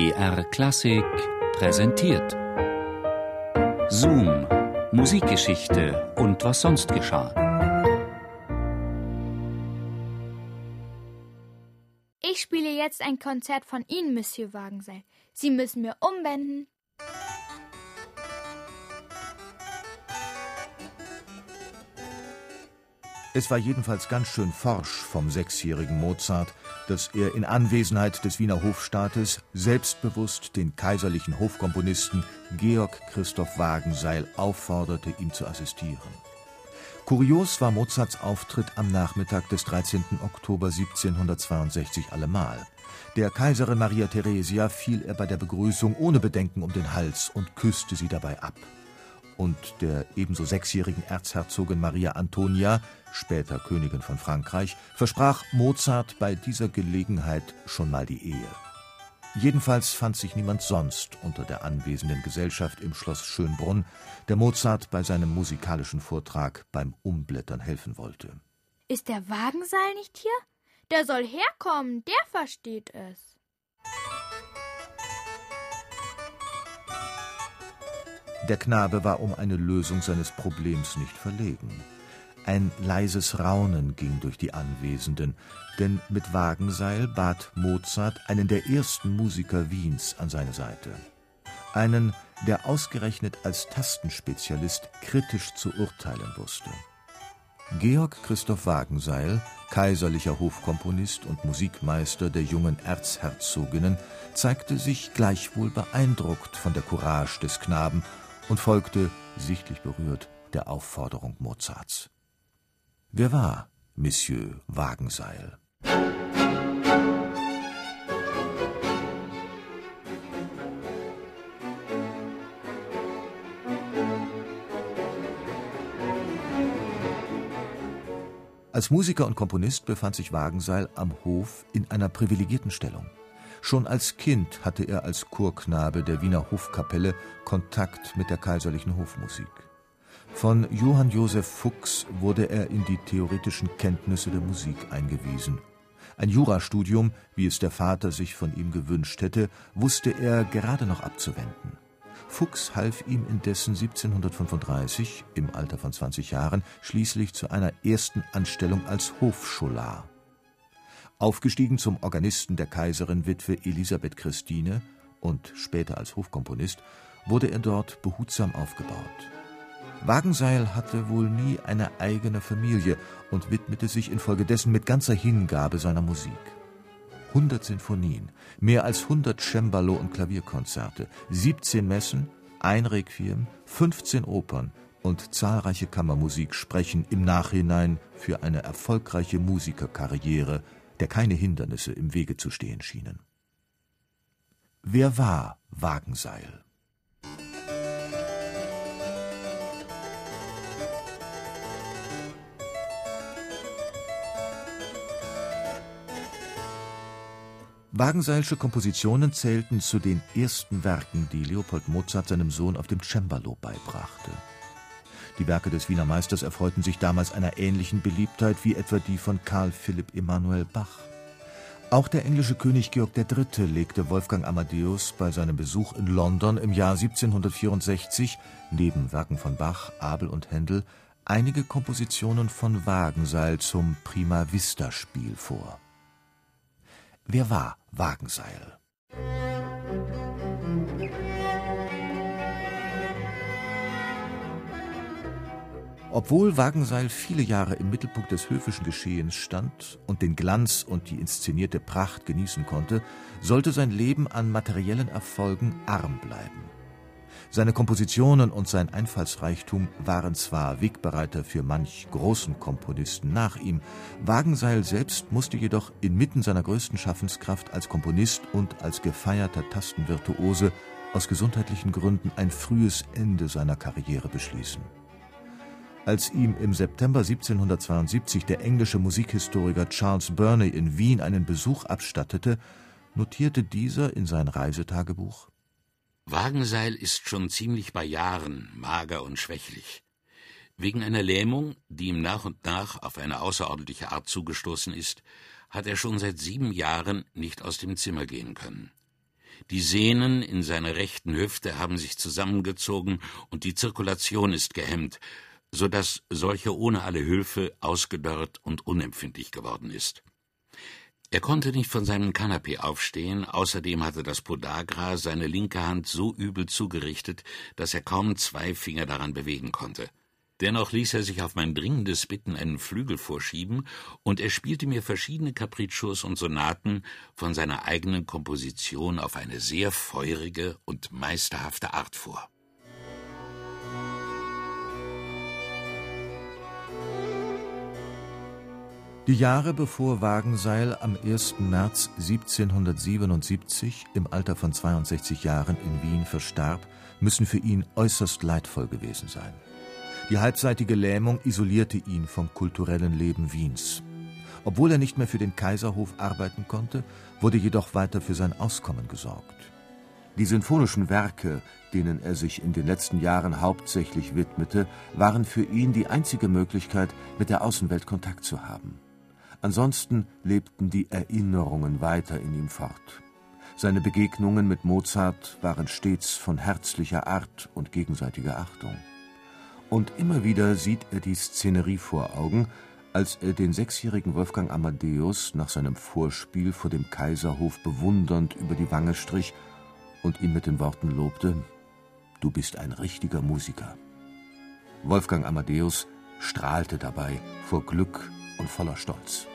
BR Klassik präsentiert. Zoom, Musikgeschichte und was sonst geschah. Ich spiele jetzt ein Konzert von Ihnen, Monsieur Wagenseil. Sie müssen mir umwenden. Es war jedenfalls ganz schön forsch vom sechsjährigen Mozart, dass er in Anwesenheit des Wiener Hofstaates selbstbewusst den kaiserlichen Hofkomponisten Georg Christoph Wagenseil aufforderte, ihm zu assistieren. Kurios war Mozarts Auftritt am Nachmittag des 13. Oktober 1762 allemal. Der Kaiserin Maria Theresia fiel er bei der Begrüßung ohne Bedenken um den Hals und küsste sie dabei ab und der ebenso sechsjährigen Erzherzogin Maria Antonia, später Königin von Frankreich, versprach Mozart bei dieser Gelegenheit schon mal die Ehe. Jedenfalls fand sich niemand sonst unter der anwesenden Gesellschaft im Schloss Schönbrunn, der Mozart bei seinem musikalischen Vortrag beim Umblättern helfen wollte. Ist der Wagenseil nicht hier? Der soll herkommen, der versteht es. Der Knabe war um eine Lösung seines Problems nicht verlegen. Ein leises Raunen ging durch die Anwesenden, denn mit Wagenseil bat Mozart einen der ersten Musiker Wiens an seine Seite. Einen, der ausgerechnet als Tastenspezialist kritisch zu urteilen wusste. Georg Christoph Wagenseil, kaiserlicher Hofkomponist und Musikmeister der jungen Erzherzoginnen, zeigte sich gleichwohl beeindruckt von der Courage des Knaben und folgte, sichtlich berührt, der Aufforderung Mozarts. Wer war Monsieur Wagenseil? Als Musiker und Komponist befand sich Wagenseil am Hof in einer privilegierten Stellung. Schon als Kind hatte er als Chorknabe der Wiener Hofkapelle Kontakt mit der kaiserlichen Hofmusik. Von Johann Josef Fuchs wurde er in die theoretischen Kenntnisse der Musik eingewiesen. Ein Jurastudium, wie es der Vater sich von ihm gewünscht hätte, wusste er gerade noch abzuwenden. Fuchs half ihm indessen 1735, im Alter von 20 Jahren, schließlich zu einer ersten Anstellung als Hofscholar. Aufgestiegen zum Organisten der Kaiserin Witwe Elisabeth Christine und später als Hofkomponist, wurde er dort behutsam aufgebaut. Wagenseil hatte wohl nie eine eigene Familie und widmete sich infolgedessen mit ganzer Hingabe seiner Musik. 100 Sinfonien, mehr als 100 Cembalo- und Klavierkonzerte, 17 Messen, ein Requiem, 15 Opern und zahlreiche Kammermusik sprechen im Nachhinein für eine erfolgreiche Musikerkarriere der keine Hindernisse im Wege zu stehen schienen. Wer war Wagenseil? Wagenseilsche Kompositionen zählten zu den ersten Werken, die Leopold Mozart seinem Sohn auf dem Cembalo beibrachte. Die Werke des Wiener Meisters erfreuten sich damals einer ähnlichen Beliebtheit wie etwa die von Karl Philipp Emanuel Bach. Auch der englische König Georg III. legte Wolfgang Amadeus bei seinem Besuch in London im Jahr 1764 neben Werken von Bach, Abel und Händel einige Kompositionen von Wagenseil zum Prima Vista Spiel vor. Wer war Wagenseil? Obwohl Wagenseil viele Jahre im Mittelpunkt des höfischen Geschehens stand und den Glanz und die inszenierte Pracht genießen konnte, sollte sein Leben an materiellen Erfolgen arm bleiben. Seine Kompositionen und sein Einfallsreichtum waren zwar Wegbereiter für manch großen Komponisten nach ihm, Wagenseil selbst musste jedoch inmitten seiner größten Schaffenskraft als Komponist und als gefeierter Tastenvirtuose aus gesundheitlichen Gründen ein frühes Ende seiner Karriere beschließen. Als ihm im September 1772 der englische Musikhistoriker Charles Burney in Wien einen Besuch abstattete, notierte dieser in sein Reisetagebuch Wagenseil ist schon ziemlich bei Jahren, mager und schwächlich. Wegen einer Lähmung, die ihm nach und nach auf eine außerordentliche Art zugestoßen ist, hat er schon seit sieben Jahren nicht aus dem Zimmer gehen können. Die Sehnen in seiner rechten Hüfte haben sich zusammengezogen und die Zirkulation ist gehemmt, so dass solche ohne alle Hilfe ausgedörrt und unempfindlich geworden ist. Er konnte nicht von seinem Kanapee aufstehen, außerdem hatte das Podagra seine linke Hand so übel zugerichtet, dass er kaum zwei Finger daran bewegen konnte. Dennoch ließ er sich auf mein dringendes Bitten einen Flügel vorschieben, und er spielte mir verschiedene Capriccios und Sonaten von seiner eigenen Komposition auf eine sehr feurige und meisterhafte Art vor. Die Jahre bevor Wagenseil am 1. März 1777 im Alter von 62 Jahren in Wien verstarb, müssen für ihn äußerst leidvoll gewesen sein. Die halbseitige Lähmung isolierte ihn vom kulturellen Leben Wiens. Obwohl er nicht mehr für den Kaiserhof arbeiten konnte, wurde jedoch weiter für sein Auskommen gesorgt. Die sinfonischen Werke, denen er sich in den letzten Jahren hauptsächlich widmete, waren für ihn die einzige Möglichkeit, mit der Außenwelt Kontakt zu haben. Ansonsten lebten die Erinnerungen weiter in ihm fort. Seine Begegnungen mit Mozart waren stets von herzlicher Art und gegenseitiger Achtung. Und immer wieder sieht er die Szenerie vor Augen, als er den sechsjährigen Wolfgang Amadeus nach seinem Vorspiel vor dem Kaiserhof bewundernd über die Wange strich und ihn mit den Worten lobte: Du bist ein richtiger Musiker. Wolfgang Amadeus strahlte dabei vor Glück und voller Stolz.